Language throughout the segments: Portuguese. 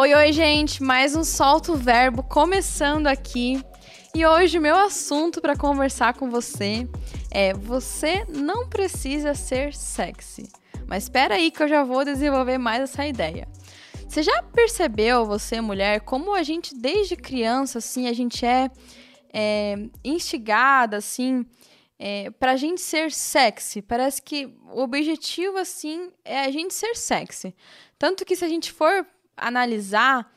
Oi, oi, gente! Mais um Solto Verbo começando aqui. E hoje o meu assunto para conversar com você é: você não precisa ser sexy. Mas espera aí que eu já vou desenvolver mais essa ideia. Você já percebeu, você mulher, como a gente desde criança assim a gente é, é instigada assim é, pra gente ser sexy. Parece que o objetivo assim é a gente ser sexy. Tanto que se a gente for analisar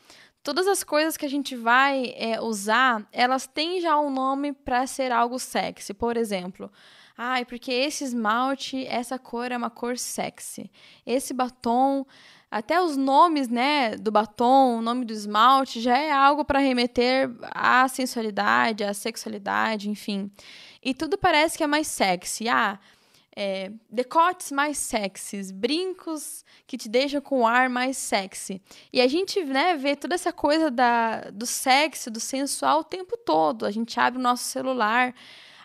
todas as coisas que a gente vai é, usar, elas têm já um nome para ser algo sexy. Por exemplo, ai, porque esse esmalte, essa cor é uma cor sexy. Esse batom, até os nomes, né, do batom, o nome do esmalte, já é algo para remeter à sensualidade, à sexualidade, enfim. E tudo parece que é mais sexy. Ah, é, decotes mais sexys, brincos que te deixam com o ar mais sexy. E a gente né, vê toda essa coisa da, do sexy, do sensual o tempo todo. A gente abre o nosso celular,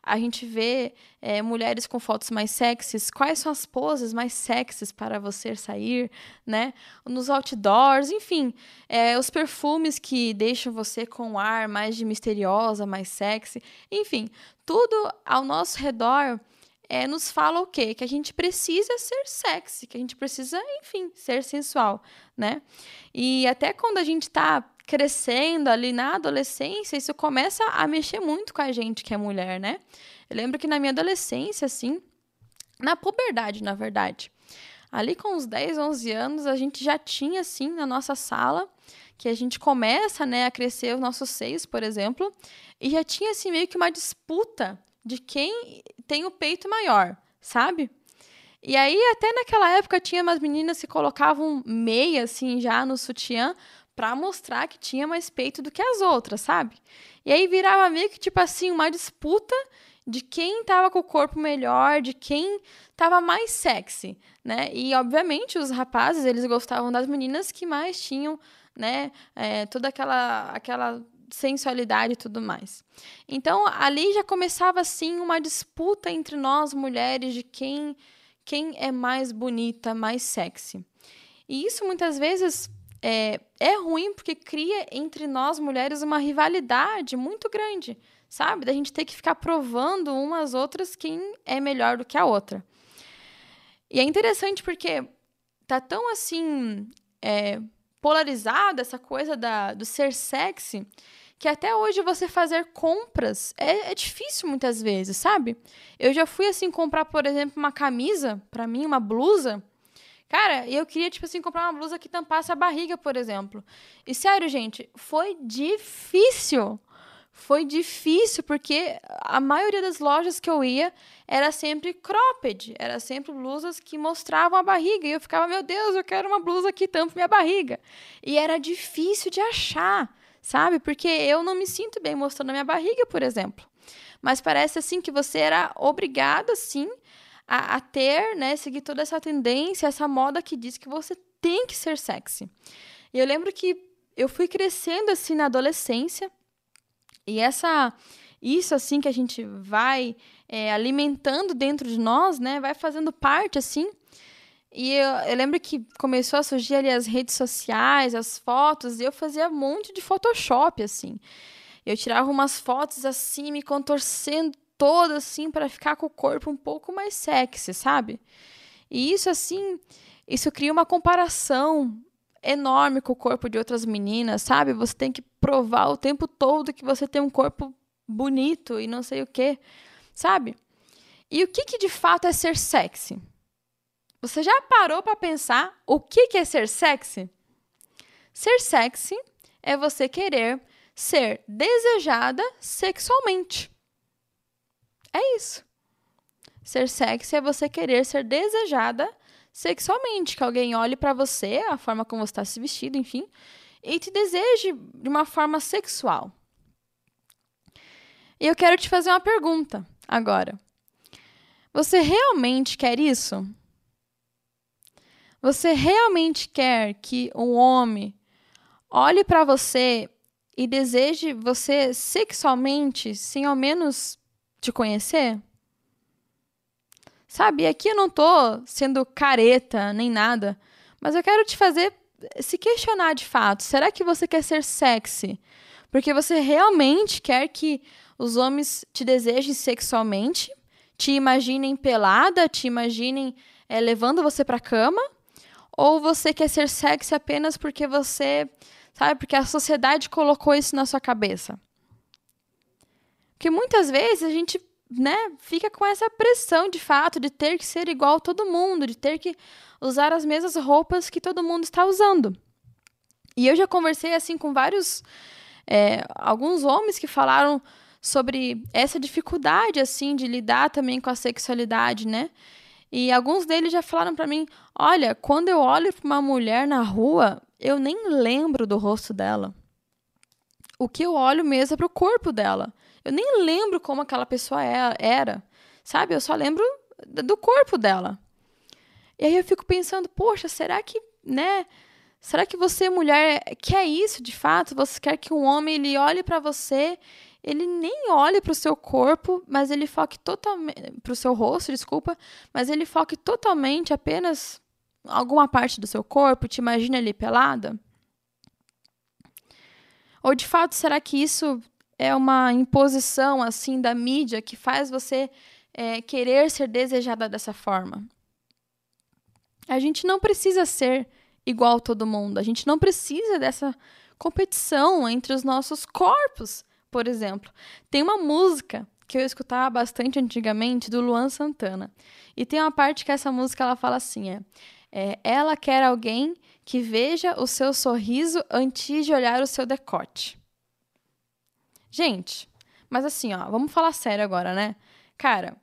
a gente vê é, mulheres com fotos mais sexys, quais são as poses mais sexys para você sair, né? Nos outdoors, enfim, é, os perfumes que deixam você com um ar mais de misteriosa, mais sexy, enfim, tudo ao nosso redor é, nos fala o quê? Que a gente precisa ser sexy, que a gente precisa, enfim, ser sensual, né? E até quando a gente está crescendo ali na adolescência, isso começa a mexer muito com a gente que é mulher, né? Eu lembro que na minha adolescência, assim, na puberdade, na verdade, ali com uns 10, 11 anos, a gente já tinha, assim, na nossa sala, que a gente começa, né, a crescer os nossos seios, por exemplo, e já tinha, assim, meio que uma disputa de quem tem o peito maior, sabe? E aí, até naquela época, tinha umas meninas que colocavam meia, assim, já no sutiã, para mostrar que tinha mais peito do que as outras, sabe? E aí virava meio que, tipo assim, uma disputa de quem tava com o corpo melhor, de quem tava mais sexy, né? E, obviamente, os rapazes, eles gostavam das meninas que mais tinham, né, é, toda aquela, aquela sensualidade e tudo mais. Então, ali já começava assim uma disputa entre nós mulheres de quem quem é mais bonita, mais sexy. E isso muitas vezes é, é ruim porque cria entre nós mulheres uma rivalidade muito grande, sabe? Da gente ter que ficar provando umas outras quem é melhor do que a outra. E é interessante porque tá tão assim é, polarizada essa coisa da, do ser sexy que até hoje você fazer compras é, é, difícil muitas vezes, sabe? Eu já fui assim comprar, por exemplo, uma camisa para mim, uma blusa. Cara, eu queria tipo assim comprar uma blusa que tampasse a barriga, por exemplo. E sério, gente, foi difícil. Foi difícil porque a maioria das lojas que eu ia era sempre cropped, era sempre blusas que mostravam a barriga e eu ficava, meu Deus, eu quero uma blusa que tampe minha barriga. E era difícil de achar sabe? Porque eu não me sinto bem mostrando a minha barriga, por exemplo. Mas parece assim que você era obrigada, sim, a, a ter, né, seguir toda essa tendência, essa moda que diz que você tem que ser sexy. E eu lembro que eu fui crescendo assim na adolescência e essa isso assim que a gente vai é, alimentando dentro de nós, né, vai fazendo parte assim e eu, eu, lembro que começou a surgir ali as redes sociais, as fotos, e eu fazia um monte de Photoshop, assim. Eu tirava umas fotos assim, me contorcendo toda, assim, para ficar com o corpo um pouco mais sexy, sabe? E isso, assim, isso cria uma comparação enorme com o corpo de outras meninas, sabe? Você tem que provar o tempo todo que você tem um corpo bonito e não sei o quê, sabe? E o que, que de fato é ser sexy? Você já parou para pensar o que é ser sexy? Ser sexy é você querer ser desejada sexualmente. É isso. Ser sexy é você querer ser desejada sexualmente, que alguém olhe para você, a forma como você está se vestido, enfim, e te deseje de uma forma sexual. E eu quero te fazer uma pergunta agora. Você realmente quer isso? Você realmente quer que um homem olhe para você e deseje você sexualmente sem ao menos te conhecer? Sabe, aqui eu não tô sendo careta nem nada, mas eu quero te fazer se questionar de fato: será que você quer ser sexy? Porque você realmente quer que os homens te desejem sexualmente, te imaginem pelada, te imaginem é, levando você para cama? Ou você quer ser sexy apenas porque você, sabe, porque a sociedade colocou isso na sua cabeça? Porque muitas vezes a gente, né, fica com essa pressão de fato de ter que ser igual a todo mundo, de ter que usar as mesmas roupas que todo mundo está usando. E eu já conversei assim com vários, é, alguns homens que falaram sobre essa dificuldade assim de lidar também com a sexualidade, né? E alguns deles já falaram para mim: "Olha, quando eu olho para uma mulher na rua, eu nem lembro do rosto dela. O que eu olho mesmo é para o corpo dela. Eu nem lembro como aquela pessoa é, era, sabe? Eu só lembro do corpo dela. E aí eu fico pensando, poxa, será que, né? Será que você, mulher, quer isso de fato? Você quer que um homem ele olhe para você, ele nem olhe para o seu corpo, mas ele foque totalmente para o seu rosto, desculpa, mas ele foque totalmente apenas alguma parte do seu corpo, te imagina ali pelada? Ou de fato, será que isso é uma imposição assim da mídia que faz você é, querer ser desejada dessa forma? A gente não precisa ser igual todo mundo. A gente não precisa dessa competição entre os nossos corpos, por exemplo. Tem uma música que eu escutava bastante antigamente do Luan Santana. E tem uma parte que essa música ela fala assim, é, é ela quer alguém que veja o seu sorriso antes de olhar o seu decote. Gente, mas assim, ó, vamos falar sério agora, né? Cara,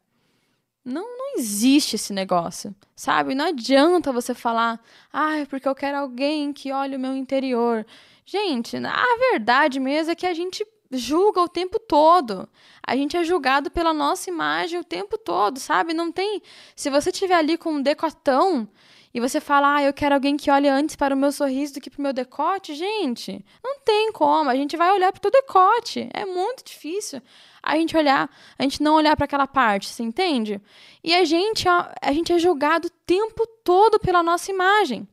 não, não existe esse negócio, sabe? Não adianta você falar, ah, é porque eu quero alguém que olhe o meu interior. Gente, a verdade mesmo é que a gente julga o tempo todo. A gente é julgado pela nossa imagem o tempo todo, sabe? Não tem. Se você estiver ali com um decotão e você fala, ah, eu quero alguém que olhe antes para o meu sorriso do que para o meu decote, gente, não tem como. A gente vai olhar para o decote. É muito difícil a gente olhar, a gente não olhar para aquela parte, você entende? E a gente, a gente é julgado o tempo todo pela nossa imagem.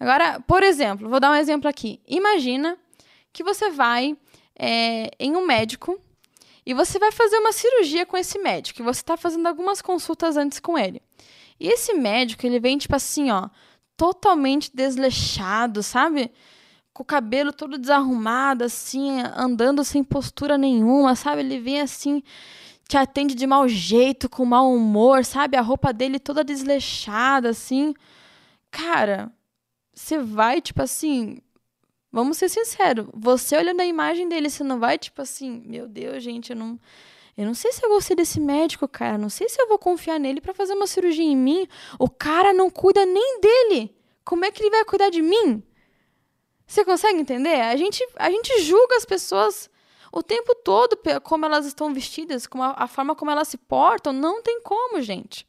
Agora, por exemplo, vou dar um exemplo aqui. Imagina que você vai é, em um médico e você vai fazer uma cirurgia com esse médico. E você está fazendo algumas consultas antes com ele. E esse médico, ele vem tipo assim, ó, totalmente desleixado, sabe? com o cabelo todo desarrumado, assim, andando sem postura nenhuma, sabe? Ele vem assim, te atende de mau jeito, com mau humor, sabe? A roupa dele toda desleixada, assim. Cara, você vai, tipo assim. Vamos ser sinceros. Você olhando a imagem dele, você não vai, tipo assim, meu Deus, gente, eu não. Eu não sei se eu gostei desse médico, cara. Não sei se eu vou confiar nele para fazer uma cirurgia em mim. O cara não cuida nem dele. Como é que ele vai cuidar de mim? Você consegue entender? A gente, a gente julga as pessoas o tempo todo como elas estão vestidas, como a, a, forma como elas se portam. Não tem como, gente.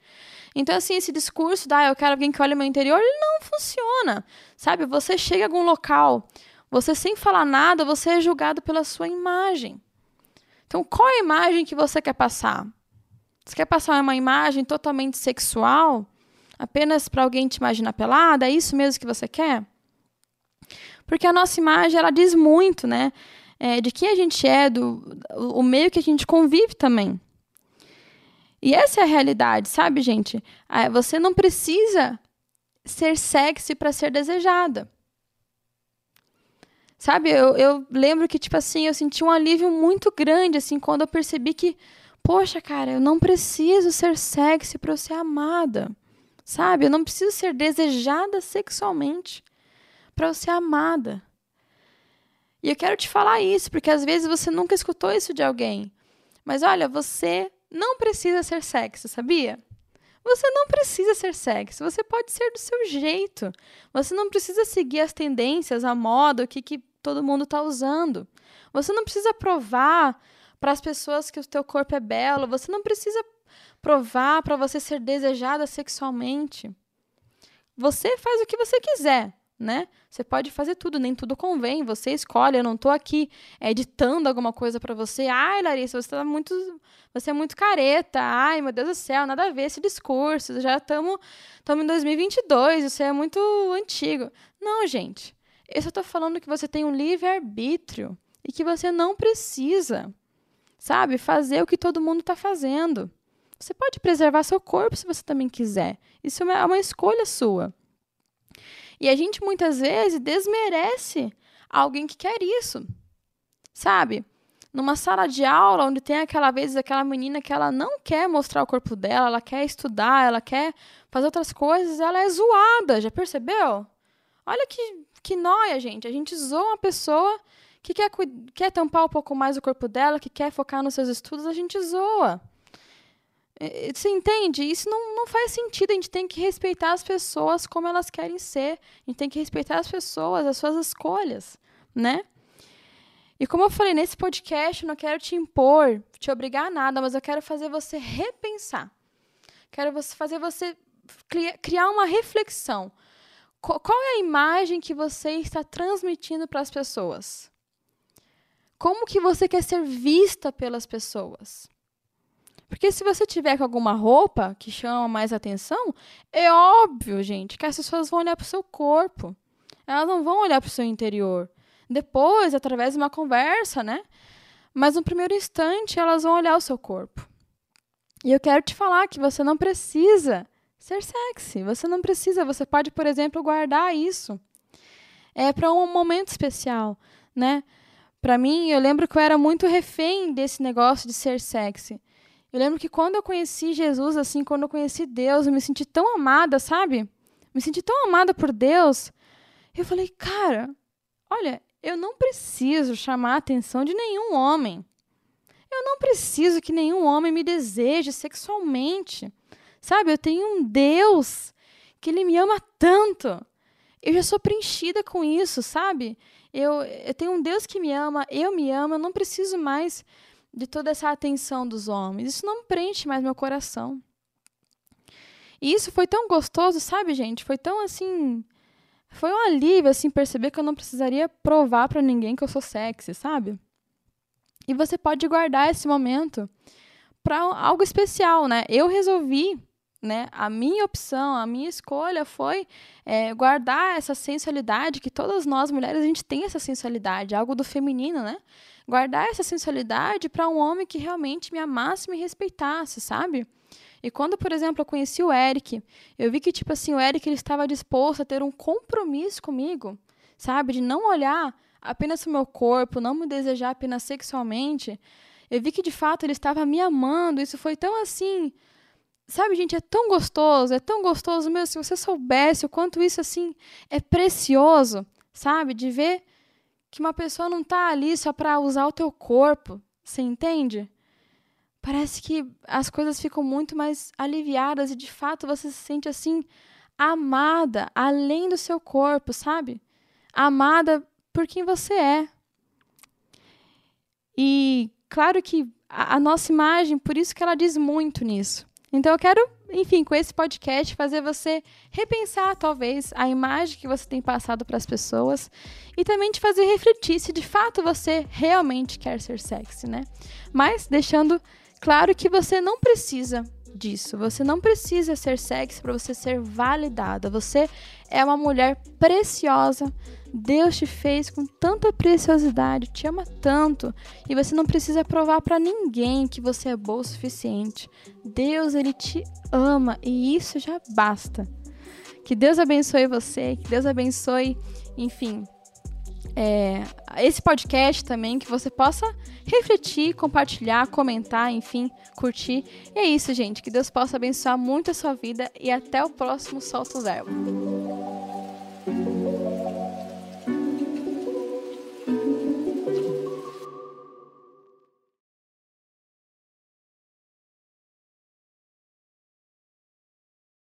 Então, assim, esse discurso da ah, eu quero alguém que olhe meu interior, ele não funciona. Sabe? Você chega a algum local, você sem falar nada, você é julgado pela sua imagem. Então, qual é a imagem que você quer passar? Você quer passar uma imagem totalmente sexual? Apenas para alguém te imaginar pelada? É isso mesmo que você quer? Porque a nossa imagem, ela diz muito, né? É, de quem a gente é, do o meio que a gente convive também. E essa é a realidade, sabe, gente? Ah, você não precisa ser sexy para ser desejada. Sabe, eu, eu lembro que, tipo assim, eu senti um alívio muito grande, assim, quando eu percebi que, poxa, cara, eu não preciso ser sexy para eu ser amada. Sabe? Eu não preciso ser desejada sexualmente para eu ser amada. E eu quero te falar isso, porque às vezes você nunca escutou isso de alguém. Mas olha, você não precisa ser sexy, sabia? Você não precisa ser sexy, você pode ser do seu jeito. Você não precisa seguir as tendências, a moda, o que, que todo mundo está usando. Você não precisa provar para as pessoas que o teu corpo é belo. Você não precisa provar para você ser desejada sexualmente. Você faz o que você quiser né? Você pode fazer tudo, nem tudo convém, você escolhe. Eu não estou aqui editando alguma coisa para você. Ai, Larissa, você tá muito, você é muito careta. Ai, meu Deus do céu, nada a ver esse discurso. Já estamos estamos em 2022, isso é muito antigo. Não, gente. Eu só tô falando que você tem um livre-arbítrio e que você não precisa, sabe, fazer o que todo mundo está fazendo. Você pode preservar seu corpo se você também quiser. Isso é uma escolha sua. E a gente muitas vezes desmerece alguém que quer isso. Sabe? Numa sala de aula onde tem aquela vez aquela menina que ela não quer mostrar o corpo dela, ela quer estudar, ela quer fazer outras coisas, ela é zoada, já percebeu? Olha que, que noia, gente. A gente zoa uma pessoa que quer, quer tampar um pouco mais o corpo dela, que quer focar nos seus estudos, a gente zoa. Você entende? Isso não, não faz sentido. A gente tem que respeitar as pessoas como elas querem ser. A gente tem que respeitar as pessoas, as suas escolhas, né? E como eu falei nesse podcast, eu não quero te impor, te obrigar a nada, mas eu quero fazer você repensar. Quero fazer você criar uma reflexão. Qual é a imagem que você está transmitindo para as pessoas? Como que você quer ser vista pelas pessoas? Porque se você tiver com alguma roupa que chama mais atenção, é óbvio, gente, que as pessoas vão olhar para o seu corpo. Elas não vão olhar para o seu interior. Depois, através de uma conversa, né? Mas no primeiro instante, elas vão olhar o seu corpo. E eu quero te falar que você não precisa ser sexy. Você não precisa. Você pode, por exemplo, guardar isso. É para um momento especial, né? Para mim, eu lembro que eu era muito refém desse negócio de ser sexy. Eu lembro que quando eu conheci Jesus, assim, quando eu conheci Deus, eu me senti tão amada, sabe? Me senti tão amada por Deus. Eu falei, cara, olha, eu não preciso chamar a atenção de nenhum homem. Eu não preciso que nenhum homem me deseje sexualmente. Sabe? Eu tenho um Deus que ele me ama tanto. Eu já sou preenchida com isso, sabe? Eu, eu tenho um Deus que me ama, eu me amo, eu não preciso mais de toda essa atenção dos homens. Isso não preenche mais meu coração. E isso foi tão gostoso, sabe, gente? Foi tão assim. Foi um alívio, assim, perceber que eu não precisaria provar para ninguém que eu sou sexy, sabe? E você pode guardar esse momento para algo especial, né? Eu resolvi né? A minha opção, a minha escolha foi é, guardar essa sensualidade que todas nós mulheres a gente tem essa sensualidade, algo do feminino, né? Guardar essa sensualidade para um homem que realmente me amasse e me respeitasse, sabe? E quando, por exemplo, eu conheci o Eric, eu vi que tipo assim, o Eric ele estava disposto a ter um compromisso comigo, sabe, de não olhar apenas o meu corpo, não me desejar apenas sexualmente. Eu vi que de fato ele estava me amando. Isso foi tão assim, Sabe, gente, é tão gostoso, é tão gostoso mesmo. Se você soubesse o quanto isso, assim, é precioso, sabe? De ver que uma pessoa não está ali só para usar o teu corpo, você entende? Parece que as coisas ficam muito mais aliviadas e, de fato, você se sente, assim, amada, além do seu corpo, sabe? Amada por quem você é. E, claro que a, a nossa imagem, por isso que ela diz muito nisso então eu quero, enfim, com esse podcast fazer você repensar talvez a imagem que você tem passado para as pessoas e também te fazer refletir se de fato você realmente quer ser sexy, né? Mas deixando claro que você não precisa disso. Você não precisa ser sexy para você ser validada. Você é uma mulher preciosa. Deus te fez com tanta preciosidade, te ama tanto, e você não precisa provar para ninguém que você é boa o suficiente. Deus ele te ama e isso já basta. Que Deus abençoe você, que Deus abençoe, enfim, é, esse podcast também, que você possa refletir, compartilhar, comentar, enfim, curtir. E é isso, gente. Que Deus possa abençoar muito a sua vida e até o próximo Solto Verbo.